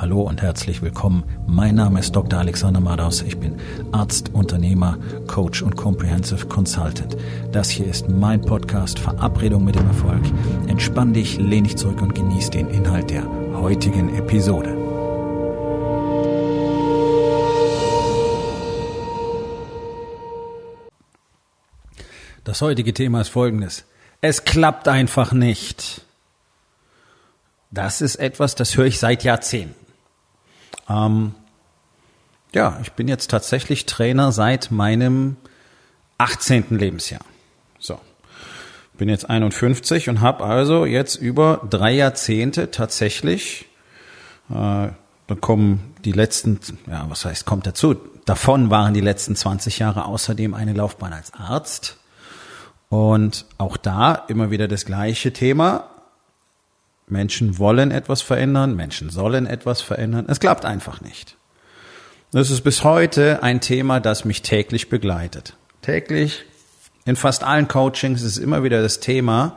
Hallo und herzlich willkommen. Mein Name ist Dr. Alexander Madaus. Ich bin Arzt, Unternehmer, Coach und Comprehensive Consultant. Das hier ist mein Podcast Verabredung mit dem Erfolg. Entspann dich, lehn dich zurück und genieß den Inhalt der heutigen Episode. Das heutige Thema ist folgendes. Es klappt einfach nicht. Das ist etwas, das höre ich seit Jahrzehnten. Ähm, ja, ich bin jetzt tatsächlich Trainer seit meinem 18. Lebensjahr. So. Bin jetzt 51 und habe also jetzt über drei Jahrzehnte tatsächlich, äh, da kommen die letzten, ja, was heißt, kommt dazu, davon waren die letzten 20 Jahre außerdem eine Laufbahn als Arzt. Und auch da immer wieder das gleiche Thema. Menschen wollen etwas verändern, Menschen sollen etwas verändern. Es klappt einfach nicht. Das ist bis heute ein Thema, das mich täglich begleitet. Täglich in fast allen Coachings ist immer wieder das Thema,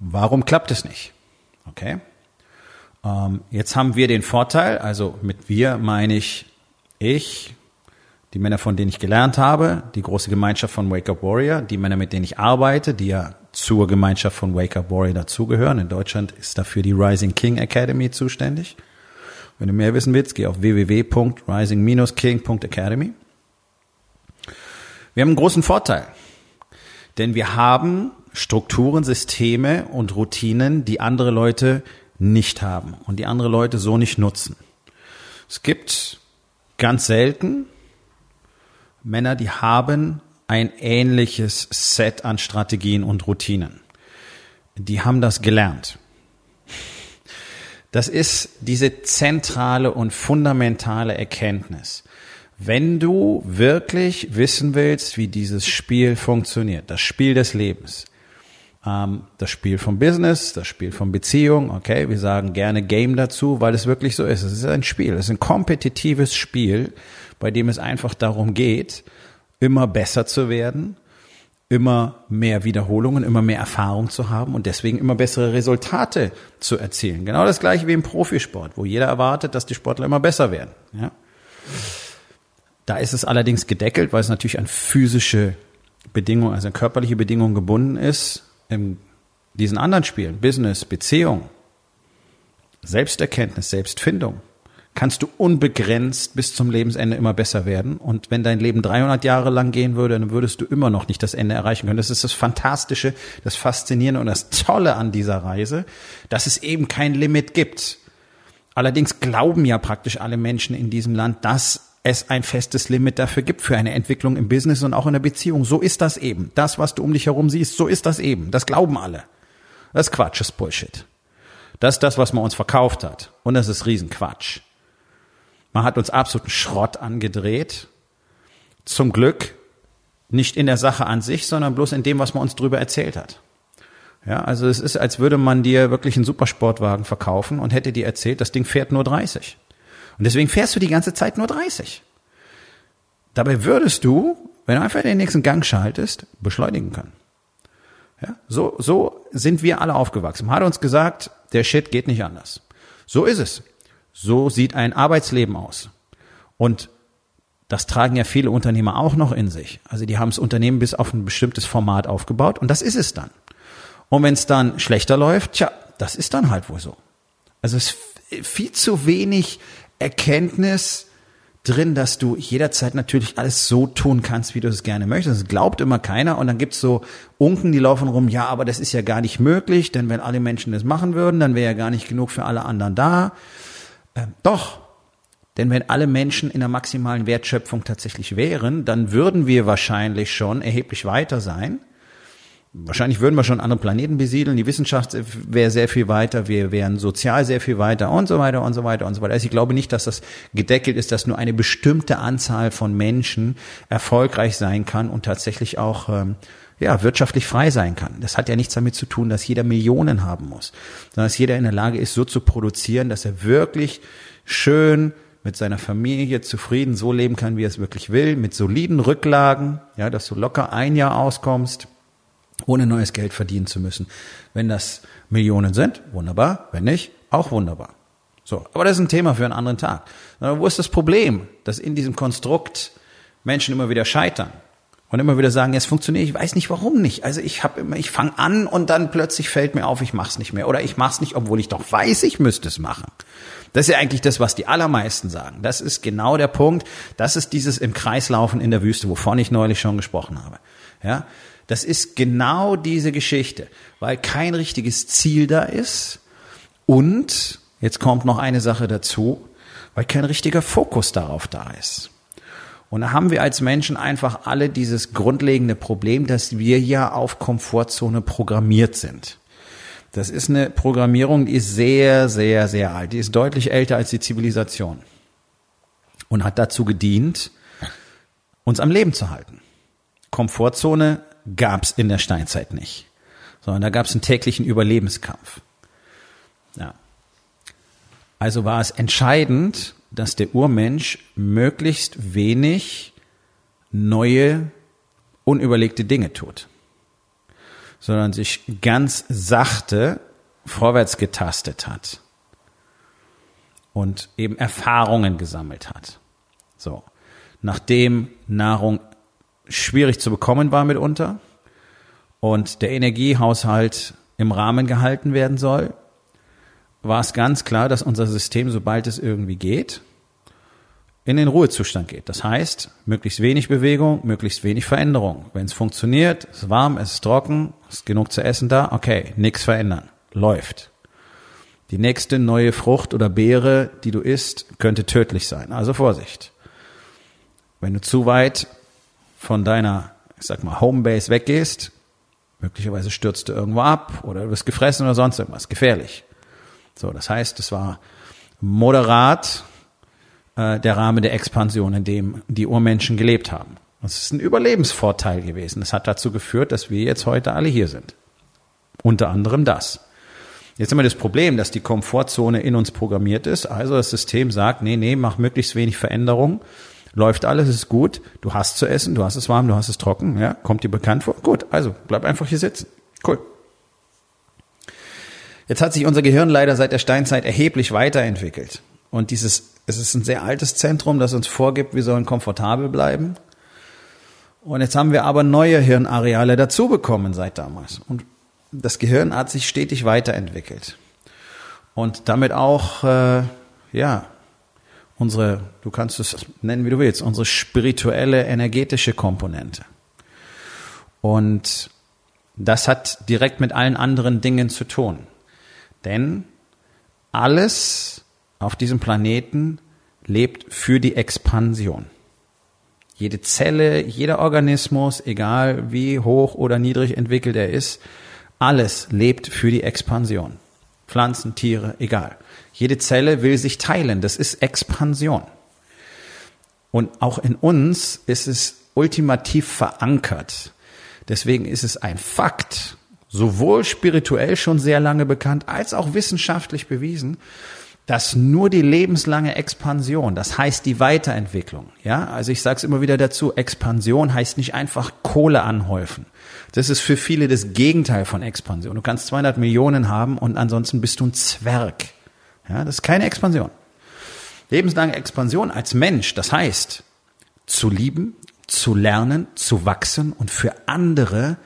warum klappt es nicht? Okay. Ähm, jetzt haben wir den Vorteil, also mit wir meine ich ich, die Männer, von denen ich gelernt habe, die große Gemeinschaft von Wake Up Warrior, die Männer, mit denen ich arbeite, die ja zur Gemeinschaft von Wake Up Warrior dazugehören. In Deutschland ist dafür die Rising King Academy zuständig. Wenn du mehr wissen willst, geh auf www.rising-king.academy. Wir haben einen großen Vorteil, denn wir haben Strukturen, Systeme und Routinen, die andere Leute nicht haben und die andere Leute so nicht nutzen. Es gibt ganz selten Männer, die haben ein ähnliches Set an Strategien und Routinen. Die haben das gelernt. Das ist diese zentrale und fundamentale Erkenntnis. Wenn du wirklich wissen willst, wie dieses Spiel funktioniert, das Spiel des Lebens, ähm, das Spiel vom Business, das Spiel von Beziehung, okay, wir sagen gerne Game dazu, weil es wirklich so ist. Es ist ein Spiel, es ist ein kompetitives Spiel, bei dem es einfach darum geht, immer besser zu werden, immer mehr Wiederholungen, immer mehr Erfahrung zu haben und deswegen immer bessere Resultate zu erzielen. Genau das gleiche wie im Profisport, wo jeder erwartet, dass die Sportler immer besser werden. Ja? Da ist es allerdings gedeckelt, weil es natürlich an physische Bedingungen, also an körperliche Bedingungen gebunden ist. In diesen anderen Spielen, Business, Beziehung, Selbsterkenntnis, Selbstfindung, kannst du unbegrenzt bis zum Lebensende immer besser werden. Und wenn dein Leben 300 Jahre lang gehen würde, dann würdest du immer noch nicht das Ende erreichen können. Das ist das Fantastische, das Faszinierende und das Tolle an dieser Reise, dass es eben kein Limit gibt. Allerdings glauben ja praktisch alle Menschen in diesem Land, dass es ein festes Limit dafür gibt für eine Entwicklung im Business und auch in der Beziehung. So ist das eben. Das, was du um dich herum siehst, so ist das eben. Das glauben alle. Das ist Quatsch, ist Bullshit. Das ist das, was man uns verkauft hat. Und das ist Riesenquatsch. Man hat uns absoluten Schrott angedreht. Zum Glück nicht in der Sache an sich, sondern bloß in dem, was man uns drüber erzählt hat. Ja, also es ist, als würde man dir wirklich einen Supersportwagen verkaufen und hätte dir erzählt, das Ding fährt nur 30. Und deswegen fährst du die ganze Zeit nur 30. Dabei würdest du, wenn du einfach den nächsten Gang schaltest, beschleunigen können. Ja, so, so sind wir alle aufgewachsen. Man hat uns gesagt, der Shit geht nicht anders. So ist es. So sieht ein Arbeitsleben aus. Und das tragen ja viele Unternehmer auch noch in sich. Also die haben das Unternehmen bis auf ein bestimmtes Format aufgebaut und das ist es dann. Und wenn es dann schlechter läuft, tja, das ist dann halt wohl so. Also es ist viel zu wenig Erkenntnis drin, dass du jederzeit natürlich alles so tun kannst, wie du es gerne möchtest. Das glaubt immer keiner. Und dann gibt's so Unken, die laufen rum, ja, aber das ist ja gar nicht möglich, denn wenn alle Menschen das machen würden, dann wäre ja gar nicht genug für alle anderen da. Äh, doch, denn wenn alle Menschen in der maximalen Wertschöpfung tatsächlich wären, dann würden wir wahrscheinlich schon erheblich weiter sein. Wahrscheinlich würden wir schon andere Planeten besiedeln, die Wissenschaft wäre sehr viel weiter, wir wären sozial sehr viel weiter und so weiter und so weiter und so weiter. Also ich glaube nicht, dass das gedeckelt ist, dass nur eine bestimmte Anzahl von Menschen erfolgreich sein kann und tatsächlich auch ähm, ja, wirtschaftlich frei sein kann. Das hat ja nichts damit zu tun, dass jeder Millionen haben muss, sondern dass jeder in der Lage ist, so zu produzieren, dass er wirklich schön mit seiner Familie zufrieden so leben kann, wie er es wirklich will, mit soliden Rücklagen, ja, dass du locker ein Jahr auskommst, ohne neues Geld verdienen zu müssen. Wenn das Millionen sind, wunderbar. Wenn nicht, auch wunderbar. So, aber das ist ein Thema für einen anderen Tag. Wo ist das Problem, dass in diesem Konstrukt Menschen immer wieder scheitern und immer wieder sagen, es funktioniert, ich weiß nicht warum nicht. Also ich habe immer, ich fange an und dann plötzlich fällt mir auf, ich mach's nicht mehr oder ich mach's nicht, obwohl ich doch weiß, ich müsste es machen. Das ist ja eigentlich das, was die allermeisten sagen. Das ist genau der Punkt. Das ist dieses im Kreislaufen in der Wüste, wovon ich neulich schon gesprochen habe. Ja, das ist genau diese Geschichte, weil kein richtiges Ziel da ist und jetzt kommt noch eine Sache dazu, weil kein richtiger Fokus darauf da ist. Und da haben wir als Menschen einfach alle dieses grundlegende Problem, dass wir ja auf Komfortzone programmiert sind. Das ist eine Programmierung, die ist sehr, sehr, sehr alt. Die ist deutlich älter als die Zivilisation. Und hat dazu gedient, uns am Leben zu halten. Komfortzone gab's in der Steinzeit nicht. Sondern da gab's einen täglichen Überlebenskampf. Ja. Also war es entscheidend, dass der Urmensch möglichst wenig neue, unüberlegte Dinge tut, sondern sich ganz sachte vorwärts getastet hat und eben Erfahrungen gesammelt hat. So. Nachdem Nahrung schwierig zu bekommen war mitunter und der Energiehaushalt im Rahmen gehalten werden soll, war es ganz klar, dass unser System, sobald es irgendwie geht, in den Ruhezustand geht. Das heißt, möglichst wenig Bewegung, möglichst wenig Veränderung. Wenn es funktioniert, es ist warm, es ist trocken, es ist genug zu essen da, okay, nichts verändern. Läuft. Die nächste neue Frucht oder Beere, die du isst, könnte tödlich sein. Also Vorsicht. Wenn du zu weit von deiner, ich sag mal, Homebase weggehst, möglicherweise stürzt du irgendwo ab oder du wirst gefressen oder sonst irgendwas. Gefährlich. So, das heißt, es war moderat äh, der Rahmen der Expansion, in dem die Urmenschen gelebt haben. Das ist ein Überlebensvorteil gewesen. Das hat dazu geführt, dass wir jetzt heute alle hier sind. Unter anderem das. Jetzt haben wir das Problem, dass die Komfortzone in uns programmiert ist. Also das System sagt, nee, nee, mach möglichst wenig Veränderung. Läuft alles, ist gut. Du hast zu essen, du hast es warm, du hast es trocken. Ja, kommt dir bekannt vor? Gut, also bleib einfach hier sitzen. Cool. Jetzt hat sich unser Gehirn leider seit der Steinzeit erheblich weiterentwickelt. Und dieses, es ist ein sehr altes Zentrum, das uns vorgibt, wir sollen komfortabel bleiben. Und jetzt haben wir aber neue Hirnareale dazu bekommen seit damals. Und das Gehirn hat sich stetig weiterentwickelt. Und damit auch, äh, ja, unsere, du kannst es nennen, wie du willst, unsere spirituelle, energetische Komponente. Und das hat direkt mit allen anderen Dingen zu tun. Denn alles auf diesem Planeten lebt für die Expansion. Jede Zelle, jeder Organismus, egal wie hoch oder niedrig entwickelt er ist, alles lebt für die Expansion. Pflanzen, Tiere, egal. Jede Zelle will sich teilen. Das ist Expansion. Und auch in uns ist es ultimativ verankert. Deswegen ist es ein Fakt, sowohl spirituell schon sehr lange bekannt als auch wissenschaftlich bewiesen, dass nur die lebenslange Expansion, das heißt die Weiterentwicklung, ja, also ich sage es immer wieder dazu, Expansion heißt nicht einfach Kohle anhäufen. Das ist für viele das Gegenteil von Expansion. Du kannst 200 Millionen haben und ansonsten bist du ein Zwerg. Ja, das ist keine Expansion. Lebenslange Expansion als Mensch, das heißt zu lieben, zu lernen, zu wachsen und für andere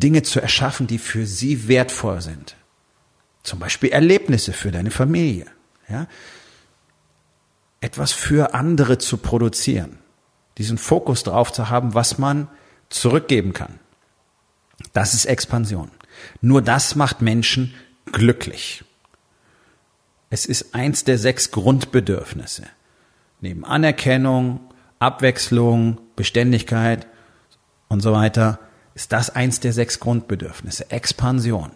Dinge zu erschaffen, die für sie wertvoll sind. Zum Beispiel Erlebnisse für deine Familie. Ja? Etwas für andere zu produzieren. Diesen Fokus darauf zu haben, was man zurückgeben kann. Das ist Expansion. Nur das macht Menschen glücklich. Es ist eins der sechs Grundbedürfnisse. Neben Anerkennung, Abwechslung, Beständigkeit und so weiter ist das eins der sechs Grundbedürfnisse. Expansion.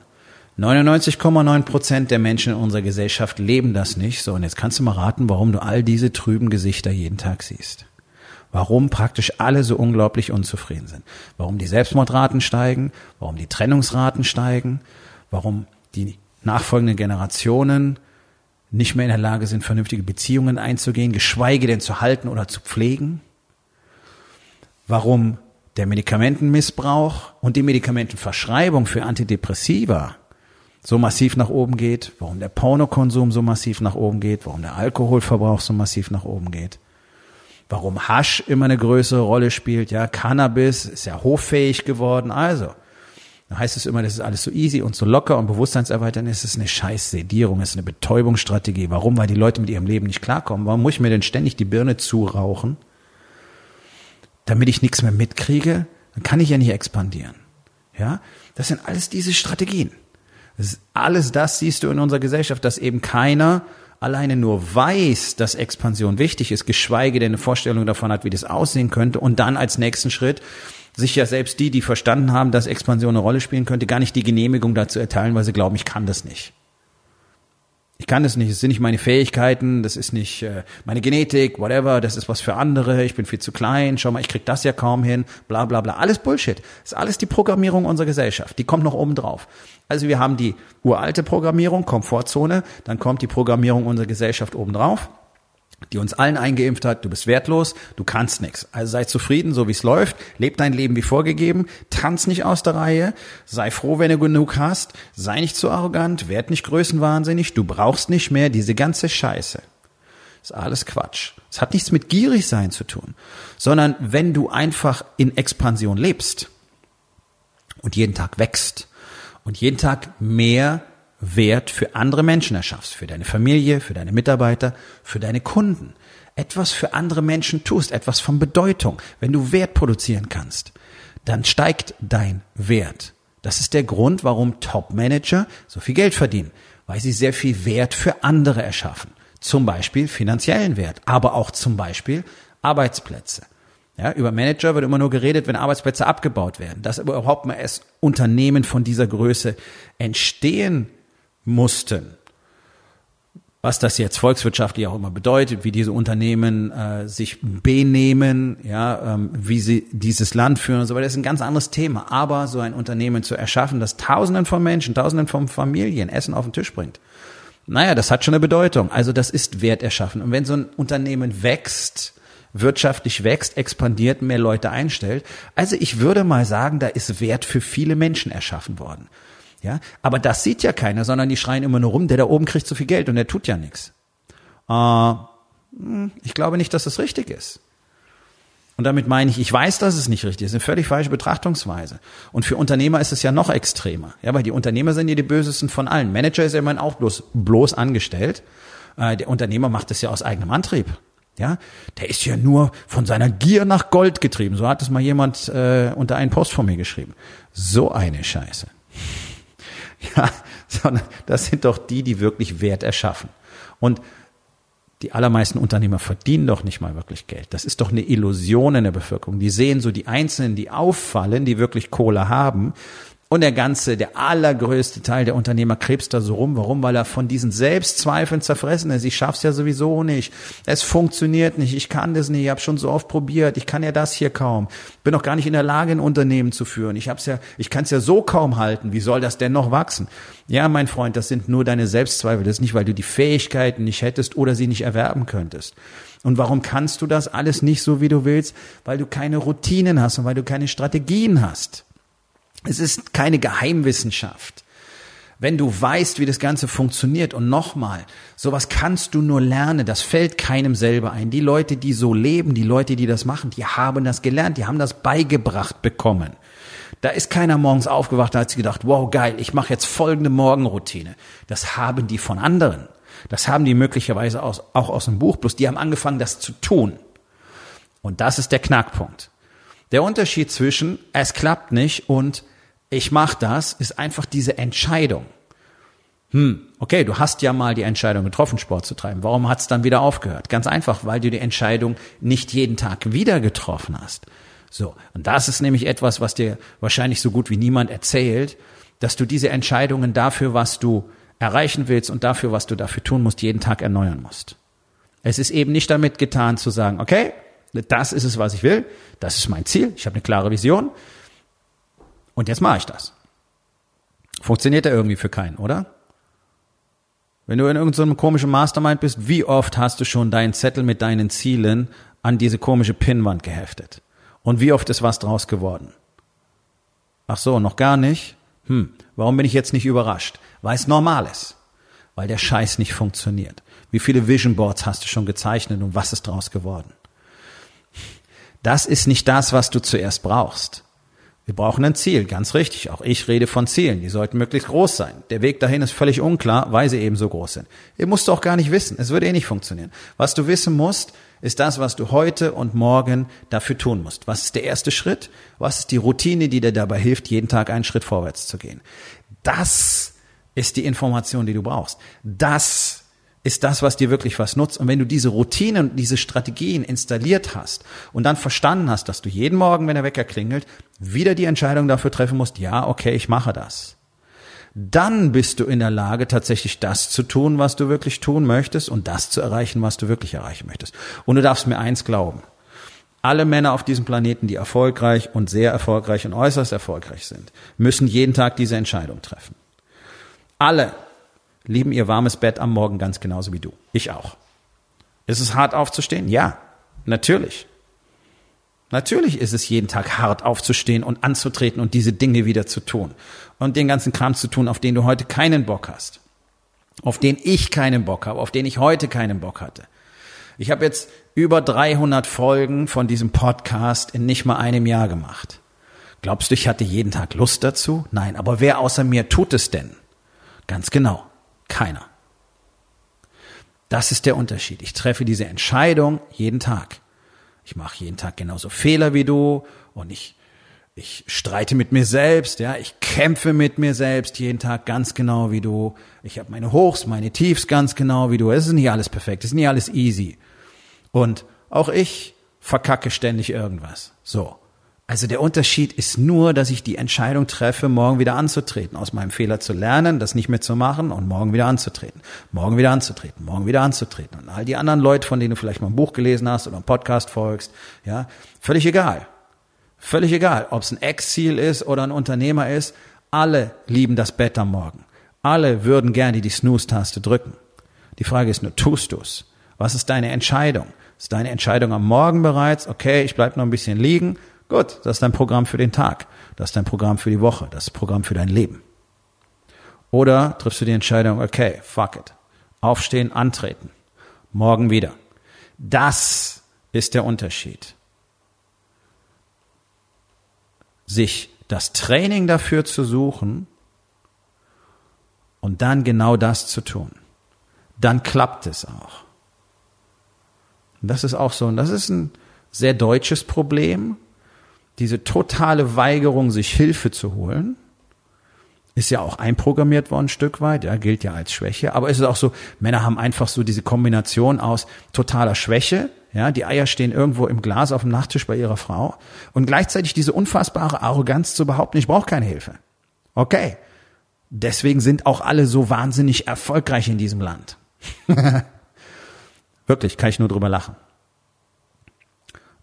99,9 Prozent der Menschen in unserer Gesellschaft leben das nicht. So, und jetzt kannst du mal raten, warum du all diese trüben Gesichter jeden Tag siehst. Warum praktisch alle so unglaublich unzufrieden sind. Warum die Selbstmordraten steigen, warum die Trennungsraten steigen, warum die nachfolgenden Generationen nicht mehr in der Lage sind, vernünftige Beziehungen einzugehen, geschweige denn zu halten oder zu pflegen. Warum der Medikamentenmissbrauch und die Medikamentenverschreibung für Antidepressiva so massiv nach oben geht, warum der Pornokonsum so massiv nach oben geht, warum der Alkoholverbrauch so massiv nach oben geht, warum Hasch immer eine größere Rolle spielt, ja, Cannabis ist ja hoffähig geworden, also. Da heißt es immer, das ist alles so easy und so locker und bewusstseinserweiternd ist es eine scheiß Sedierung, ist eine Betäubungsstrategie. Warum? Weil die Leute mit ihrem Leben nicht klarkommen. Warum muss ich mir denn ständig die Birne zurauchen? Damit ich nichts mehr mitkriege? Dann kann ich ja nicht expandieren. Ja? Das sind alles diese Strategien. Das alles das siehst du in unserer Gesellschaft, dass eben keiner alleine nur weiß, dass Expansion wichtig ist, geschweige denn eine Vorstellung davon hat, wie das aussehen könnte und dann als nächsten Schritt sich ja selbst die, die verstanden haben, dass Expansion eine Rolle spielen könnte, gar nicht die Genehmigung dazu erteilen, weil sie glauben, ich kann das nicht. Ich kann das nicht, es sind nicht meine Fähigkeiten, das ist nicht äh, meine Genetik, whatever, das ist was für andere, ich bin viel zu klein, schau mal, ich krieg das ja kaum hin, bla bla bla. Alles Bullshit. Das ist alles die Programmierung unserer Gesellschaft. Die kommt noch oben drauf. Also wir haben die uralte Programmierung, Komfortzone, dann kommt die Programmierung unserer Gesellschaft oben drauf die uns allen eingeimpft hat, du bist wertlos, du kannst nichts. Also sei zufrieden, so wie es läuft, leb dein Leben wie vorgegeben, tanz nicht aus der Reihe, sei froh, wenn du genug hast, sei nicht zu arrogant, werd nicht größenwahnsinnig, du brauchst nicht mehr diese ganze Scheiße. Ist alles Quatsch. Es hat nichts mit gierig sein zu tun, sondern wenn du einfach in Expansion lebst und jeden Tag wächst und jeden Tag mehr Wert für andere Menschen erschaffst, für deine Familie, für deine Mitarbeiter, für deine Kunden. Etwas für andere Menschen tust, etwas von Bedeutung. Wenn du Wert produzieren kannst, dann steigt dein Wert. Das ist der Grund, warum Top-Manager so viel Geld verdienen, weil sie sehr viel Wert für andere erschaffen. Zum Beispiel finanziellen Wert, aber auch zum Beispiel Arbeitsplätze. Ja, über Manager wird immer nur geredet, wenn Arbeitsplätze abgebaut werden. Dass überhaupt mal erst Unternehmen von dieser Größe entstehen mussten. Was das jetzt volkswirtschaftlich auch immer bedeutet, wie diese Unternehmen äh, sich benehmen, ja, ähm, wie sie dieses Land führen und so weiter, ist ein ganz anderes Thema. Aber so ein Unternehmen zu erschaffen, das Tausenden von Menschen, Tausenden von Familien Essen auf den Tisch bringt, naja, das hat schon eine Bedeutung. Also das ist Wert erschaffen. Und wenn so ein Unternehmen wächst, wirtschaftlich wächst, expandiert, mehr Leute einstellt, also ich würde mal sagen, da ist Wert für viele Menschen erschaffen worden. Ja, aber das sieht ja keiner, sondern die schreien immer nur rum, der da oben kriegt so viel Geld und der tut ja nichts. Äh, hm, ich glaube nicht, dass das richtig ist. Und damit meine ich, ich weiß, dass es nicht richtig ist. Eine völlig falsche Betrachtungsweise. Und für Unternehmer ist es ja noch extremer. Ja, weil die Unternehmer sind ja die bösesten von allen. Manager ist ja immerhin auch bloß, bloß angestellt. Äh, der Unternehmer macht es ja aus eigenem Antrieb. Ja, der ist ja nur von seiner Gier nach Gold getrieben. So hat es mal jemand äh, unter einen Post von mir geschrieben. So eine Scheiße. Ja, sondern das sind doch die, die wirklich Wert erschaffen. Und die allermeisten Unternehmer verdienen doch nicht mal wirklich Geld. Das ist doch eine Illusion in der Bevölkerung. Die sehen so die Einzelnen, die auffallen, die wirklich Kohle haben, und der ganze, der allergrößte Teil der Unternehmer krebst da so rum. Warum? Weil er von diesen Selbstzweifeln zerfressen ist. Ich schaff's ja sowieso nicht. Es funktioniert nicht. Ich kann das nicht. Ich habe schon so oft probiert. Ich kann ja das hier kaum. Bin auch gar nicht in der Lage, ein Unternehmen zu führen. Ich hab's ja, ich kann es ja so kaum halten. Wie soll das denn noch wachsen? Ja, mein Freund, das sind nur deine Selbstzweifel. Das ist nicht, weil du die Fähigkeiten nicht hättest oder sie nicht erwerben könntest. Und warum kannst du das alles nicht so, wie du willst? Weil du keine Routinen hast und weil du keine Strategien hast. Es ist keine Geheimwissenschaft. Wenn du weißt, wie das Ganze funktioniert und nochmal, sowas kannst du nur lernen, das fällt keinem selber ein. Die Leute, die so leben, die Leute, die das machen, die haben das gelernt, die haben das beigebracht bekommen. Da ist keiner morgens aufgewacht und hat sich gedacht, wow, geil, ich mache jetzt folgende Morgenroutine. Das haben die von anderen. Das haben die möglicherweise auch aus dem Buch, bloß die haben angefangen, das zu tun. Und das ist der Knackpunkt. Der Unterschied zwischen es klappt nicht und ich mache das, ist einfach diese Entscheidung. Hm, okay, du hast ja mal die Entscheidung getroffen, Sport zu treiben. Warum hat es dann wieder aufgehört? Ganz einfach, weil du die Entscheidung nicht jeden Tag wieder getroffen hast. So, und das ist nämlich etwas, was dir wahrscheinlich so gut wie niemand erzählt, dass du diese Entscheidungen dafür, was du erreichen willst und dafür, was du dafür tun musst, jeden Tag erneuern musst. Es ist eben nicht damit getan zu sagen, okay, das ist es, was ich will, das ist mein Ziel, ich habe eine klare Vision, und jetzt mache ich das. Funktioniert ja irgendwie für keinen, oder? Wenn du in irgendeinem komischen Mastermind bist, wie oft hast du schon deinen Zettel mit deinen Zielen an diese komische Pinnwand geheftet? Und wie oft ist was draus geworden? Ach so, noch gar nicht? Hm, Warum bin ich jetzt nicht überrascht? Weil es normal ist. Weil der Scheiß nicht funktioniert. Wie viele Vision Boards hast du schon gezeichnet und was ist draus geworden? Das ist nicht das, was du zuerst brauchst. Wir brauchen ein Ziel, ganz richtig. Auch ich rede von Zielen. Die sollten möglichst groß sein. Der Weg dahin ist völlig unklar, weil sie eben so groß sind. Ihr musst auch gar nicht wissen. Es würde eh nicht funktionieren. Was du wissen musst, ist das, was du heute und morgen dafür tun musst. Was ist der erste Schritt? Was ist die Routine, die dir dabei hilft, jeden Tag einen Schritt vorwärts zu gehen? Das ist die Information, die du brauchst. Das ist das, was dir wirklich was nutzt. Und wenn du diese Routinen und diese Strategien installiert hast und dann verstanden hast, dass du jeden Morgen, wenn der Wecker klingelt, wieder die Entscheidung dafür treffen musst, ja, okay, ich mache das. Dann bist du in der Lage, tatsächlich das zu tun, was du wirklich tun möchtest und das zu erreichen, was du wirklich erreichen möchtest. Und du darfst mir eins glauben. Alle Männer auf diesem Planeten, die erfolgreich und sehr erfolgreich und äußerst erfolgreich sind, müssen jeden Tag diese Entscheidung treffen. Alle lieben ihr warmes Bett am Morgen ganz genauso wie du. Ich auch. Ist es hart aufzustehen? Ja, natürlich. Natürlich ist es jeden Tag hart aufzustehen und anzutreten und diese Dinge wieder zu tun. Und den ganzen Kram zu tun, auf den du heute keinen Bock hast. Auf den ich keinen Bock habe, auf den ich heute keinen Bock hatte. Ich habe jetzt über 300 Folgen von diesem Podcast in nicht mal einem Jahr gemacht. Glaubst du, ich hatte jeden Tag Lust dazu? Nein, aber wer außer mir tut es denn? Ganz genau. Keiner. Das ist der Unterschied. Ich treffe diese Entscheidung jeden Tag. Ich mache jeden Tag genauso Fehler wie du und ich, ich streite mit mir selbst, ja, ich kämpfe mit mir selbst jeden Tag ganz genau wie du. Ich habe meine Hochs, meine Tiefs ganz genau wie du. Es ist nicht alles perfekt, es ist nicht alles easy. Und auch ich verkacke ständig irgendwas. So. Also der Unterschied ist nur, dass ich die Entscheidung treffe, morgen wieder anzutreten, aus meinem Fehler zu lernen, das nicht mehr zu machen und morgen wieder anzutreten, morgen wieder anzutreten, morgen wieder anzutreten. Und all die anderen Leute, von denen du vielleicht mal ein Buch gelesen hast oder einen Podcast folgst, ja, völlig egal. Völlig egal, ob es ein Ex-Ziel ist oder ein Unternehmer ist, alle lieben das Bett am Morgen. Alle würden gerne die Snooze-Taste drücken. Die Frage ist nur, tust du's? Was ist deine Entscheidung? Ist deine Entscheidung am Morgen bereits, okay, ich bleib noch ein bisschen liegen, Gut, das ist dein Programm für den Tag. Das ist dein Programm für die Woche. Das ist Programm für dein Leben. Oder triffst du die Entscheidung, okay, fuck it. Aufstehen, antreten. Morgen wieder. Das ist der Unterschied. Sich das Training dafür zu suchen und dann genau das zu tun. Dann klappt es auch. Und das ist auch so, und das ist ein sehr deutsches Problem, diese totale Weigerung, sich Hilfe zu holen, ist ja auch einprogrammiert worden, ein Stück weit, ja, gilt ja als Schwäche. Aber es ist auch so, Männer haben einfach so diese Kombination aus totaler Schwäche, ja, die Eier stehen irgendwo im Glas auf dem Nachttisch bei ihrer Frau und gleichzeitig diese unfassbare Arroganz zu behaupten, ich brauche keine Hilfe. Okay. Deswegen sind auch alle so wahnsinnig erfolgreich in diesem Land. Wirklich, kann ich nur drüber lachen.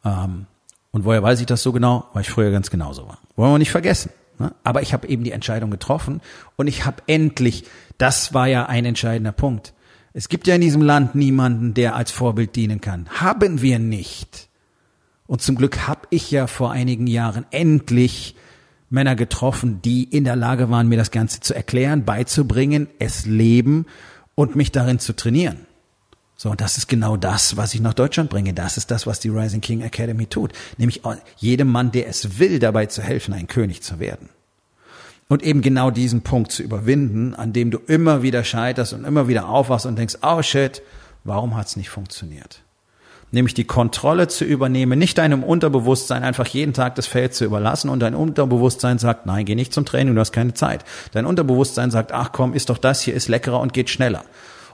Ähm, und woher weiß ich das so genau? Weil ich früher ganz genauso war. Wollen wir nicht vergessen. Ne? Aber ich habe eben die Entscheidung getroffen und ich habe endlich, das war ja ein entscheidender Punkt. Es gibt ja in diesem Land niemanden, der als Vorbild dienen kann. Haben wir nicht. Und zum Glück habe ich ja vor einigen Jahren endlich Männer getroffen, die in der Lage waren, mir das Ganze zu erklären, beizubringen, es leben und mich darin zu trainieren. So, und das ist genau das, was ich nach Deutschland bringe. Das ist das, was die Rising King Academy tut. Nämlich jedem Mann, der es will, dabei zu helfen, ein König zu werden. Und eben genau diesen Punkt zu überwinden, an dem du immer wieder scheiterst und immer wieder aufwachst und denkst, oh shit, warum hat's nicht funktioniert? Nämlich die Kontrolle zu übernehmen, nicht deinem Unterbewusstsein einfach jeden Tag das Feld zu überlassen und dein Unterbewusstsein sagt, nein, geh nicht zum Training, du hast keine Zeit. Dein Unterbewusstsein sagt, ach komm, ist doch das hier, ist leckerer und geht schneller.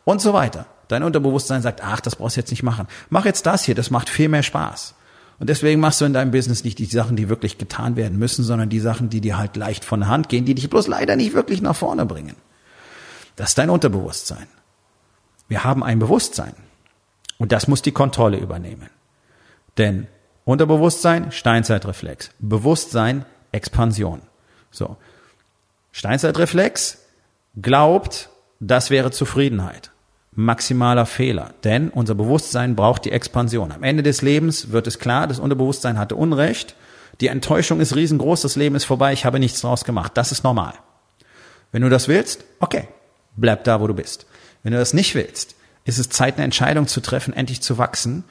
Und so weiter. Dein Unterbewusstsein sagt, ach, das brauchst du jetzt nicht machen. Mach jetzt das hier, das macht viel mehr Spaß. Und deswegen machst du in deinem Business nicht die Sachen, die wirklich getan werden müssen, sondern die Sachen, die dir halt leicht von der Hand gehen, die dich bloß leider nicht wirklich nach vorne bringen. Das ist dein Unterbewusstsein. Wir haben ein Bewusstsein. Und das muss die Kontrolle übernehmen. Denn Unterbewusstsein, Steinzeitreflex. Bewusstsein, Expansion. So. Steinzeitreflex glaubt, das wäre Zufriedenheit maximaler Fehler. Denn unser Bewusstsein braucht die Expansion. Am Ende des Lebens wird es klar, das Unterbewusstsein hatte Unrecht. Die Enttäuschung ist riesengroß, das Leben ist vorbei, ich habe nichts draus gemacht. Das ist normal. Wenn du das willst, okay, bleib da, wo du bist. Wenn du das nicht willst, ist es Zeit, eine Entscheidung zu treffen, endlich zu wachsen,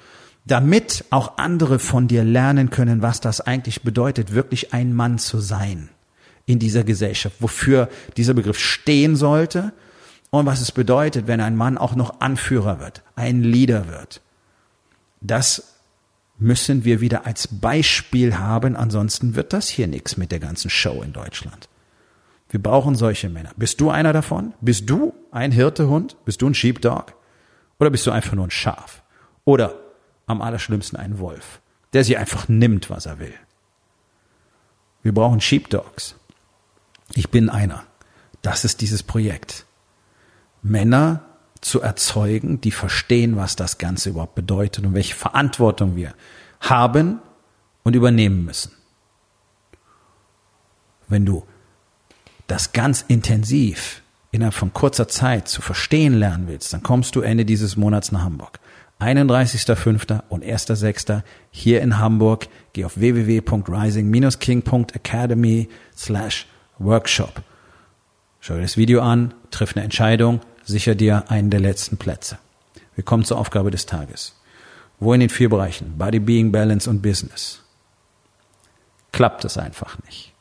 damit auch andere von dir lernen können, was das eigentlich bedeutet, wirklich ein Mann zu sein in dieser Gesellschaft, wofür dieser Begriff stehen sollte und was es bedeutet, wenn ein Mann auch noch Anführer wird, ein Leader wird. Das müssen wir wieder als Beispiel haben, ansonsten wird das hier nichts mit der ganzen Show in Deutschland. Wir brauchen solche Männer. Bist du einer davon? Bist du ein Hirtehund? Bist du ein Sheepdog? Oder bist du einfach nur ein Schaf? Oder am allerschlimmsten ein Wolf, der sie einfach nimmt, was er will? Wir brauchen Sheepdogs. Ich bin einer. Das ist dieses Projekt. Männer zu erzeugen, die verstehen, was das Ganze überhaupt bedeutet und welche Verantwortung wir haben und übernehmen müssen. Wenn du das ganz intensiv innerhalb von kurzer Zeit zu verstehen lernen willst, dann kommst du Ende dieses Monats nach Hamburg. 31.05. und 1.06. hier in Hamburg. Geh auf www.rising-king.academy slash workshop. Schau dir das Video an, triff eine Entscheidung, sicher dir einen der letzten Plätze. Wir kommen zur Aufgabe des Tages. Wo in den vier Bereichen, Body, Being, Balance und Business, klappt es einfach nicht.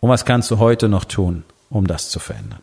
Und was kannst du heute noch tun, um das zu verändern?